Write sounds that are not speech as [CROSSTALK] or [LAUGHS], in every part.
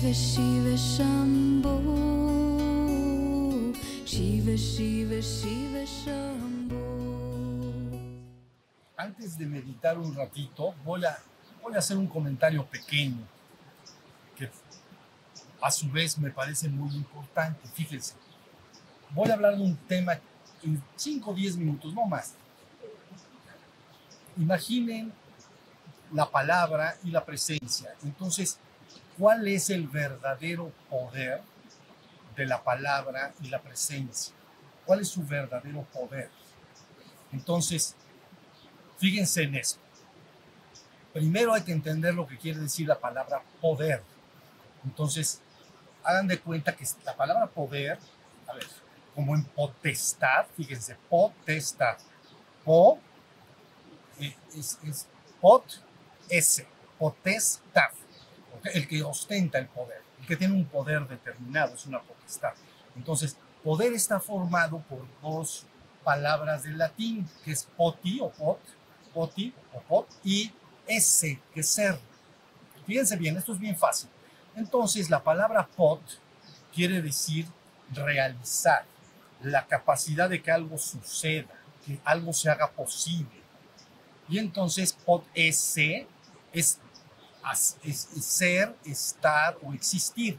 Shiva Shiva Shambho Shiva Shiva Shiva Shambho Antes de meditar un ratito, voy a, voy a hacer un comentario pequeño que a su vez me parece muy importante. Fíjense, voy a hablar de un tema en 5 o 10 minutos, no más. Imaginen la palabra y la presencia. Entonces, ¿cuál es el verdadero poder de la palabra y la presencia? ¿Cuál es su verdadero poder? Entonces, fíjense en esto. Primero hay que entender lo que quiere decir la palabra poder. Entonces, hagan de cuenta que la palabra poder, a ver, como en potestad, fíjense, potestad, po, eh, es, es pot, S, potestad, el que ostenta el poder, el que tiene un poder determinado, es una potestad. Entonces, poder está formado por dos palabras del latín, que es poti o pot, poti o pot, y ese, que es ser. Fíjense bien, esto es bien fácil. Entonces, la palabra pot quiere decir realizar, la capacidad de que algo suceda, que algo se haga posible. Y entonces pot ese es, ser, estar o existir,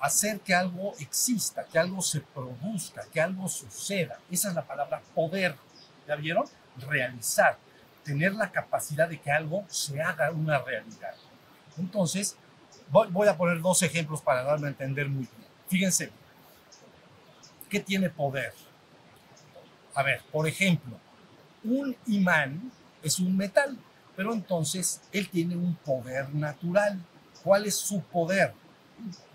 hacer que algo exista, que algo se produzca, que algo suceda. Esa es la palabra poder. ¿Ya vieron? Realizar, tener la capacidad de que algo se haga una realidad. Entonces, voy, voy a poner dos ejemplos para darme a entender muy bien. Fíjense, ¿qué tiene poder? A ver, por ejemplo, un imán es un metal pero entonces él tiene un poder natural. ¿Cuál es su poder?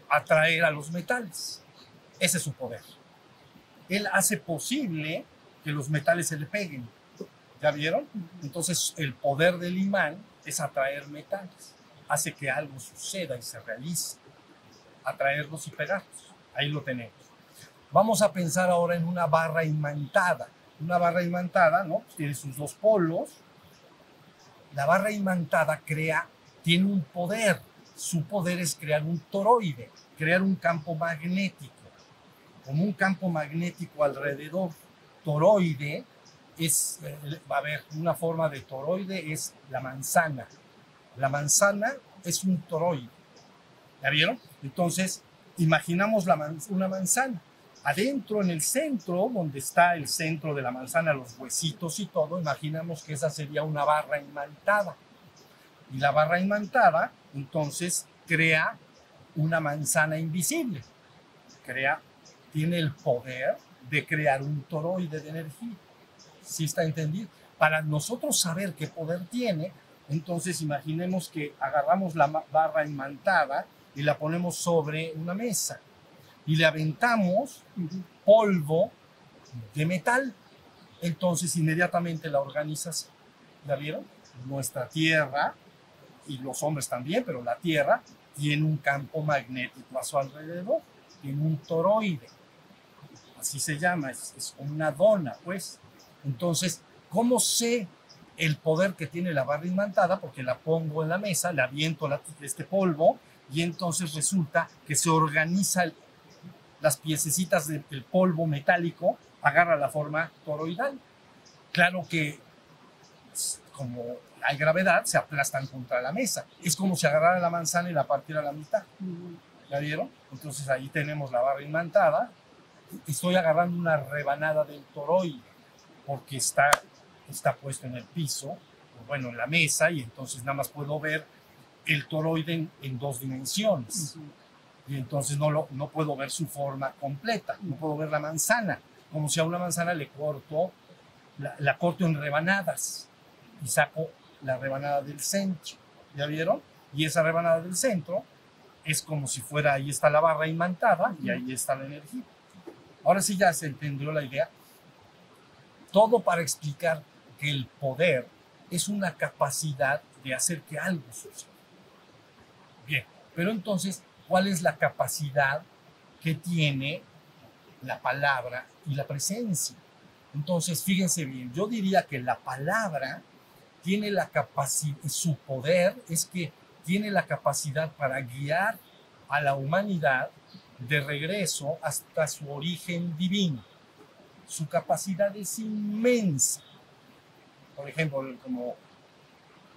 Atraer a los metales. Ese es su poder. Él hace posible que los metales se le peguen. ¿Ya vieron? Entonces el poder del imán es atraer metales. Hace que algo suceda y se realice. Atraerlos y pegarlos. Ahí lo tenemos. Vamos a pensar ahora en una barra imantada. Una barra imantada, ¿no? tiene sus dos polos, la barra imantada crea, tiene un poder. Su poder es crear un toroide, crear un campo magnético, como un campo magnético alrededor. Toroide es, eh, va a haber una forma de toroide, es la manzana. La manzana es un toroide. ¿Ya vieron? Entonces, imaginamos una manzana adentro en el centro, donde está el centro de la manzana, los huesitos y todo, imaginamos que esa sería una barra imantada. Y la barra imantada, entonces, crea una manzana invisible. Crea, tiene el poder de crear un toroide de energía. ¿Sí está entendido? Para nosotros saber qué poder tiene, entonces imaginemos que agarramos la barra imantada y la ponemos sobre una mesa y le aventamos polvo de metal. Entonces inmediatamente la organización, ¿la vieron? Nuestra Tierra, y los hombres también, pero la Tierra tiene un campo magnético a su alrededor, tiene un toroide, así se llama, es, es una dona, pues. Entonces, ¿cómo sé el poder que tiene la barra imantada? Porque la pongo en la mesa, le aviento este polvo y entonces resulta que se organiza el, las piececitas del polvo metálico agarra la forma toroidal. Claro que como hay gravedad, se aplastan contra la mesa. Es como si agarrara la manzana y la partiera a la mitad. ¿Ya vieron? Entonces ahí tenemos la barra imantada. Estoy agarrando una rebanada del toroide porque está, está puesto en el piso, bueno, en la mesa, y entonces nada más puedo ver el toroide en, dos dimensiones y entonces no, lo, no puedo ver su forma completa, no puedo ver la manzana, como si a una manzana le corto, la, la corto en rebanadas y saco la rebanada del centro, ¿ya vieron? Y esa rebanada del centro es como si fuera, ahí está la barra imantada y ahí está la energía. Ahora sí ya se entendió la idea. Todo para explicar que el poder es una capacidad de hacer que algo suceda. Bien, pero entonces cuál es la capacidad que tiene la palabra y la presencia. Entonces, fíjense bien, yo diría que la palabra tiene la capacidad, su poder es que tiene la capacidad para guiar a la humanidad de regreso hasta su origen divino. Su capacidad es inmensa. Por ejemplo, como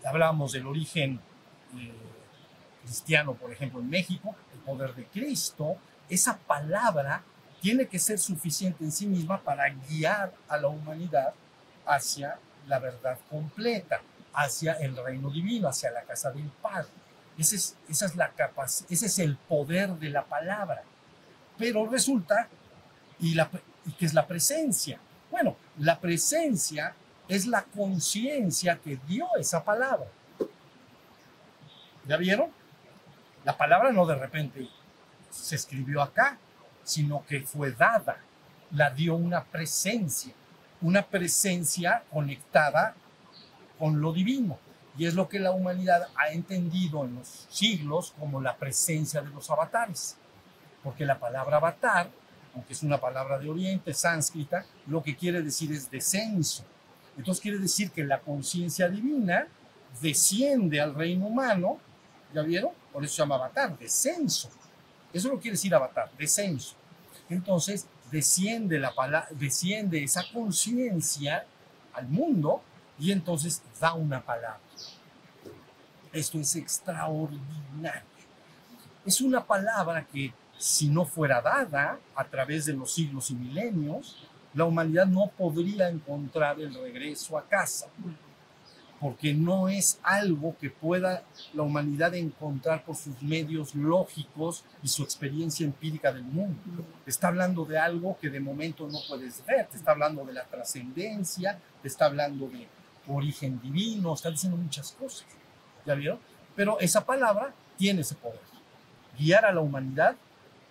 hablábamos del origen eh, cristiano, por ejemplo, en México, el poder de Cristo, esa palabra tiene que ser suficiente en sí misma para guiar a la humanidad hacia la verdad completa, hacia el reino divino, hacia la casa del Padre. Ese es, esa es la ese es el poder de la palabra. Pero resulta, y, y que es la presencia. Bueno, la presencia es la conciencia que dio esa palabra. ¿Ya vieron? La palabra no de repente se escribió acá, sino que fue dada, la dio una presencia, una presencia conectada con lo divino. Y es lo que la humanidad ha entendido en los siglos como la presencia de los avatares. Porque la palabra avatar, aunque es una palabra de Oriente, sánscrita, lo que quiere decir es descenso. Entonces quiere decir que la conciencia divina desciende al reino humano, ¿ya vieron? Por eso se llama avatar, descenso. Eso lo quiere decir avatar, descenso. Entonces desciende, la palabra, desciende esa conciencia al mundo y entonces da una palabra. Esto es extraordinario. Es una palabra que si no fuera dada a través de los siglos y milenios, la humanidad no podría encontrar el regreso a casa, porque no es algo que pueda la humanidad encontrar por sus medios lógicos y su experiencia empírica del mundo. Está hablando de algo que de momento no puedes ver, te está hablando de la trascendencia, te está hablando de origen divino, está diciendo muchas cosas. ¿Ya vieron? Pero esa palabra tiene ese poder. Guiar a la humanidad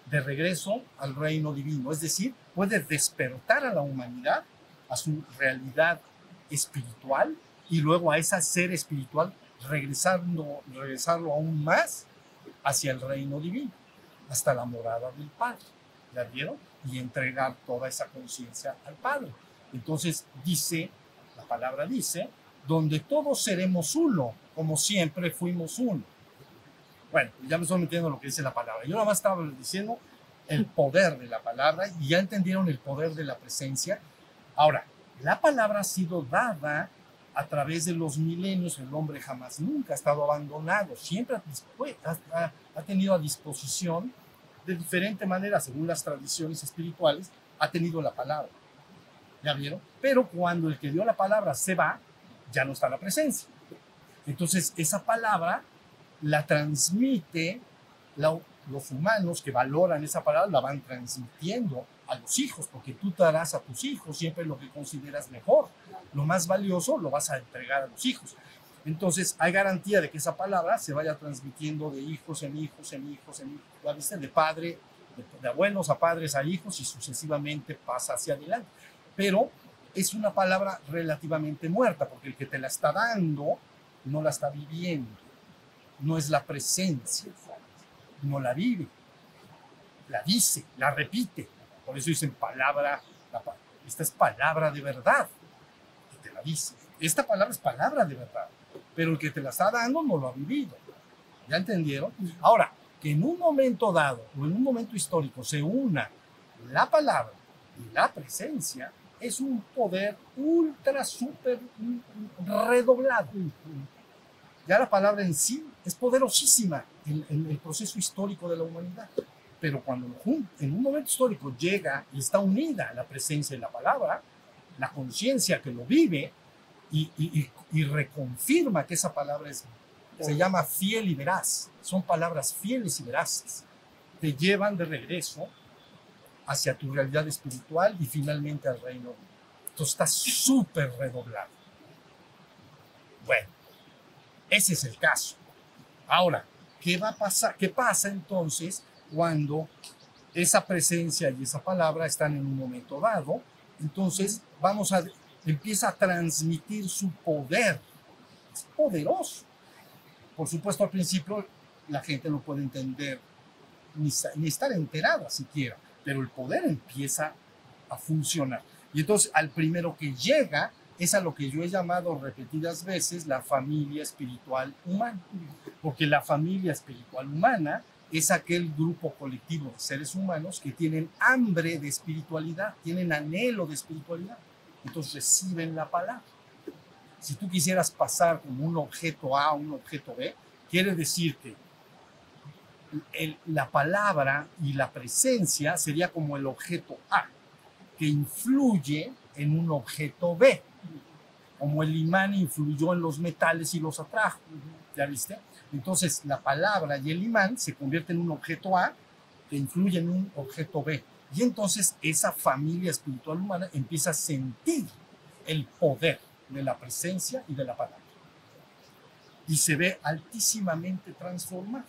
de regreso al reino divino. Es decir, puede despertar a la humanidad a su realidad espiritual y luego a ese ser espiritual regresando, regresarlo aún más hacia el reino divino, hasta la morada del Padre. ¿Ya vieron? Y entregar toda esa conciencia al Padre. Entonces dice, la palabra dice, donde todos seremos uno, como siempre fuimos uno. Bueno, ya me estoy metiendo en lo que dice la palabra. Yo nada más estaba diciendo el poder de la palabra y ya entendieron el poder de la presencia. Ahora, la palabra ha sido dada a través de los milenios. El hombre jamás nunca ha estado abandonado, siempre ha, tenido a disposición de diferente manera, según las tradiciones espirituales, ha tenido la palabra. ¿Ya vieron? Pero cuando el que dio la palabra se va, ya no está la presencia. Entonces, esa palabra la transmite los humanos que valoran esa palabra, la van transmitiendo a los hijos, porque tú te darás a tus hijos siempre lo que consideras mejor. Lo más valioso lo vas a entregar a los hijos. Entonces, hay garantía de que esa palabra se vaya transmitiendo de hijos en hijos, en hijos, en hijos, viste? De padre, de, de abuelos a padres a hijos y sucesivamente pasa hacia adelante. Pero es una palabra relativamente muerta, porque el que te la está dando no la está viviendo, no es la presencia, no la vive, la dice, la repite. Por eso dicen palabra, esta es palabra de verdad, que te la dice. Esta palabra es palabra de verdad, pero el que te la está dando no lo ha vivido. ¿Ya entendieron? Ahora, que en un momento dado o en un momento histórico se una la palabra y la presencia, es un poder ultra, súper redoblado. Ya la palabra en sí es poderosísima en, el proceso histórico de la humanidad. Pero cuando en un momento histórico llega y está unida la presencia de la palabra, la conciencia que lo vive y, y, reconfirma que esa palabra es, se llama fiel y veraz. Son palabras fieles y veraces. Te llevan de regreso hacia tu realidad espiritual y finalmente al reino. Esto está súper redoblado. Bueno, ese es el caso. Ahora, ¿qué va a pasar? ¿Qué pasa entonces cuando esa presencia y esa palabra están en un momento dado? Entonces, vamos a empieza a transmitir su poder. Es poderoso. Por supuesto, al principio la gente no puede entender ni, ni estar enterada siquiera pero el poder empieza a funcionar. Y entonces al primero que llega es a lo que yo he llamado repetidas veces la familia espiritual humana, porque la familia espiritual humana es aquel grupo colectivo de seres humanos que tienen hambre de espiritualidad, tienen anhelo de espiritualidad. Entonces reciben la palabra. Si tú quisieras pasar como un objeto A a un objeto B, quiere decir que la palabra y la presencia sería como el objeto A, que influye en un objeto B, como el imán influyó en los metales y los atrajo. ¿Ya viste? Entonces la palabra y el imán se convierten en un objeto A que influye en un objeto B. Y entonces esa familia espiritual humana empieza a sentir el poder de la presencia y de la palabra. Y se ve altísimamente transformada.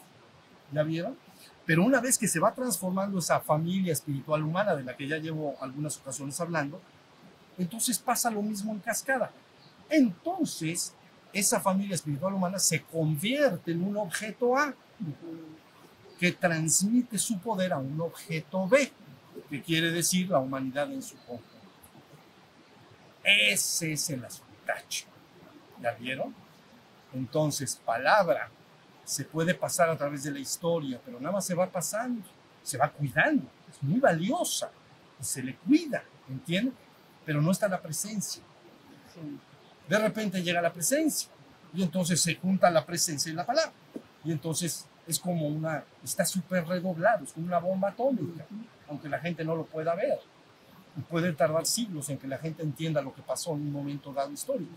¿Ya vieron? Pero una vez que se va transformando esa familia espiritual humana de la que ya llevo algunas ocasiones hablando, entonces pasa lo mismo en cascada. Entonces, esa familia espiritual humana se convierte en un objeto A que transmite su poder a un objeto B, que quiere decir la humanidad en su conjunto. Ese es el asuntacho. ¿Ya vieron? Entonces, palabra se puede pasar a través de la historia, pero nada más se va pasando, se va cuidando, es muy valiosa y se le cuida, ¿entienden? Pero no está la presencia. De repente llega la presencia y entonces se junta la presencia y la palabra. Y entonces es como una, está súper redoblado, es como una bomba atómica, aunque la gente no lo pueda ver. Y puede tardar siglos en que la gente entienda lo que pasó en un momento dado histórico.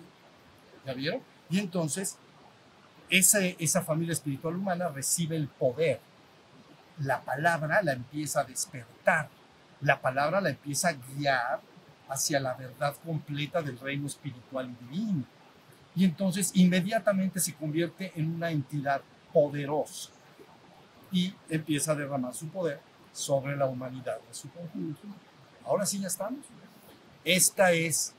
¿Ya vieron? Y entonces esa, esa familia espiritual humana recibe el poder. La palabra la empieza a despertar. La palabra la empieza a guiar hacia la verdad completa del reino espiritual y divino. Y entonces inmediatamente se convierte en una entidad poderosa y empieza a derramar su poder sobre la humanidad de su conjunto. Ahora sí ya estamos. Esta es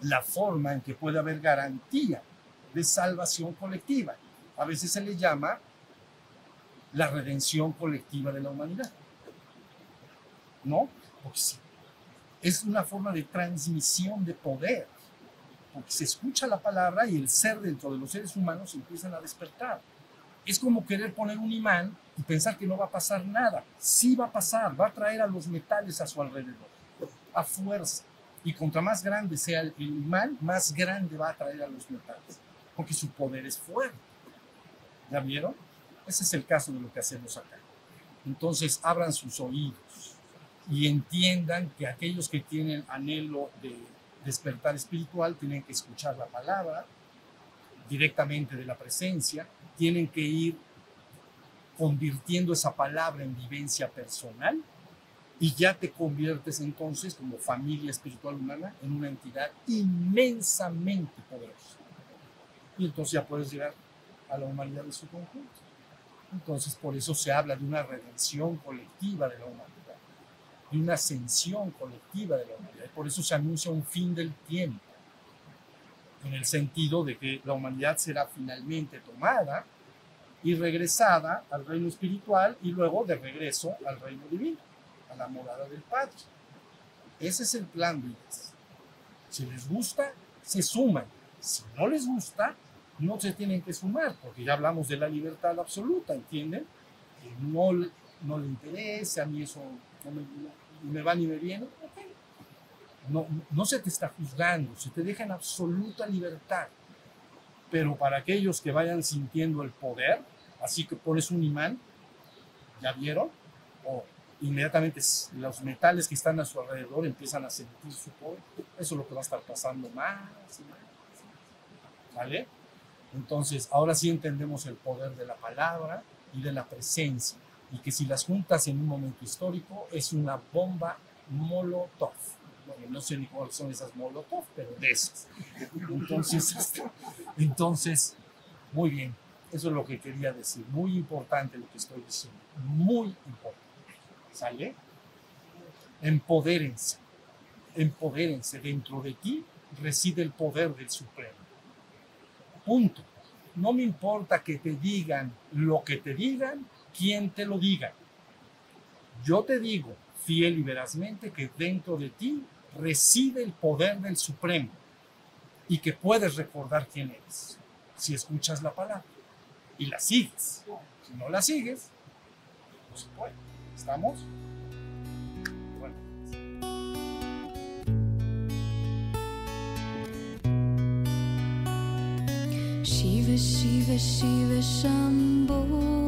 la forma en que puede haber garantía de salvación colectiva. A veces se le llama la redención colectiva de la humanidad. ¿No? Porque sí, es una forma de transmisión de poder. Porque se escucha la palabra y el ser dentro de los seres humanos empiezan a despertar. Es como querer poner un imán y pensar que no va a pasar nada. Sí va a pasar, va a traer a los metales a su alrededor, a fuerza. Y contra más grande sea el imán, más grande va a atraer a los metales, porque su poder es fuerte. ¿Ya vieron? Ese es el caso de lo que hacemos acá. Entonces, abran sus oídos y entiendan que aquellos que tienen anhelo de despertar espiritual tienen que escuchar la palabra directamente de la presencia, tienen que ir convirtiendo esa palabra en vivencia personal y ya te conviertes entonces como familia espiritual humana en una entidad inmensamente poderosa. Y entonces ya puedes llegar a la humanidad de su conjunto. Entonces por eso se habla de una redención colectiva de la humanidad, de una ascensión colectiva de la humanidad. Y por eso se anuncia un fin del tiempo, en el sentido de que la humanidad será finalmente tomada y regresada al reino espiritual y luego de regreso al reino divino, a la morada del Padre. Ese es el plan de Dios. Si les gusta, se suman. Si no les gusta, no se tienen que sumar, porque ya hablamos de la libertad absoluta, ¿entienden? Que no, no le interesa, a mí eso no me, me va ni me viene, ok. No, no se te está juzgando, se te deja en absoluta libertad. Pero para aquellos que vayan sintiendo el poder, así que pones un imán, ¿ya vieron? O inmediatamente los metales que están a su alrededor empiezan a sentir su poder. Eso es lo que va a estar pasando más y más. ¿Vale? Entonces, ahora sí entendemos el poder de la palabra y de la presencia. Y que si las juntas en un momento histórico, es una bomba molotov. No sé ni cuáles son esas molotov, pero de esas. Entonces, [LAUGHS] este, entonces, muy bien. Eso es lo que quería decir. Muy importante lo que estoy diciendo. Muy importante. ¿Sale? Empodérense. Empodérense. Dentro de ti reside el poder del Supremo. Punto. No me importa que te digan lo que te digan, quién te lo diga. Yo te digo fiel y verazmente que dentro de ti reside el poder del Supremo y que puedes recordar quién eres si escuchas la palabra y la sigues. Si no la sigues, se puede. ¿Estamos? Shiva Shiva Shiva Shambho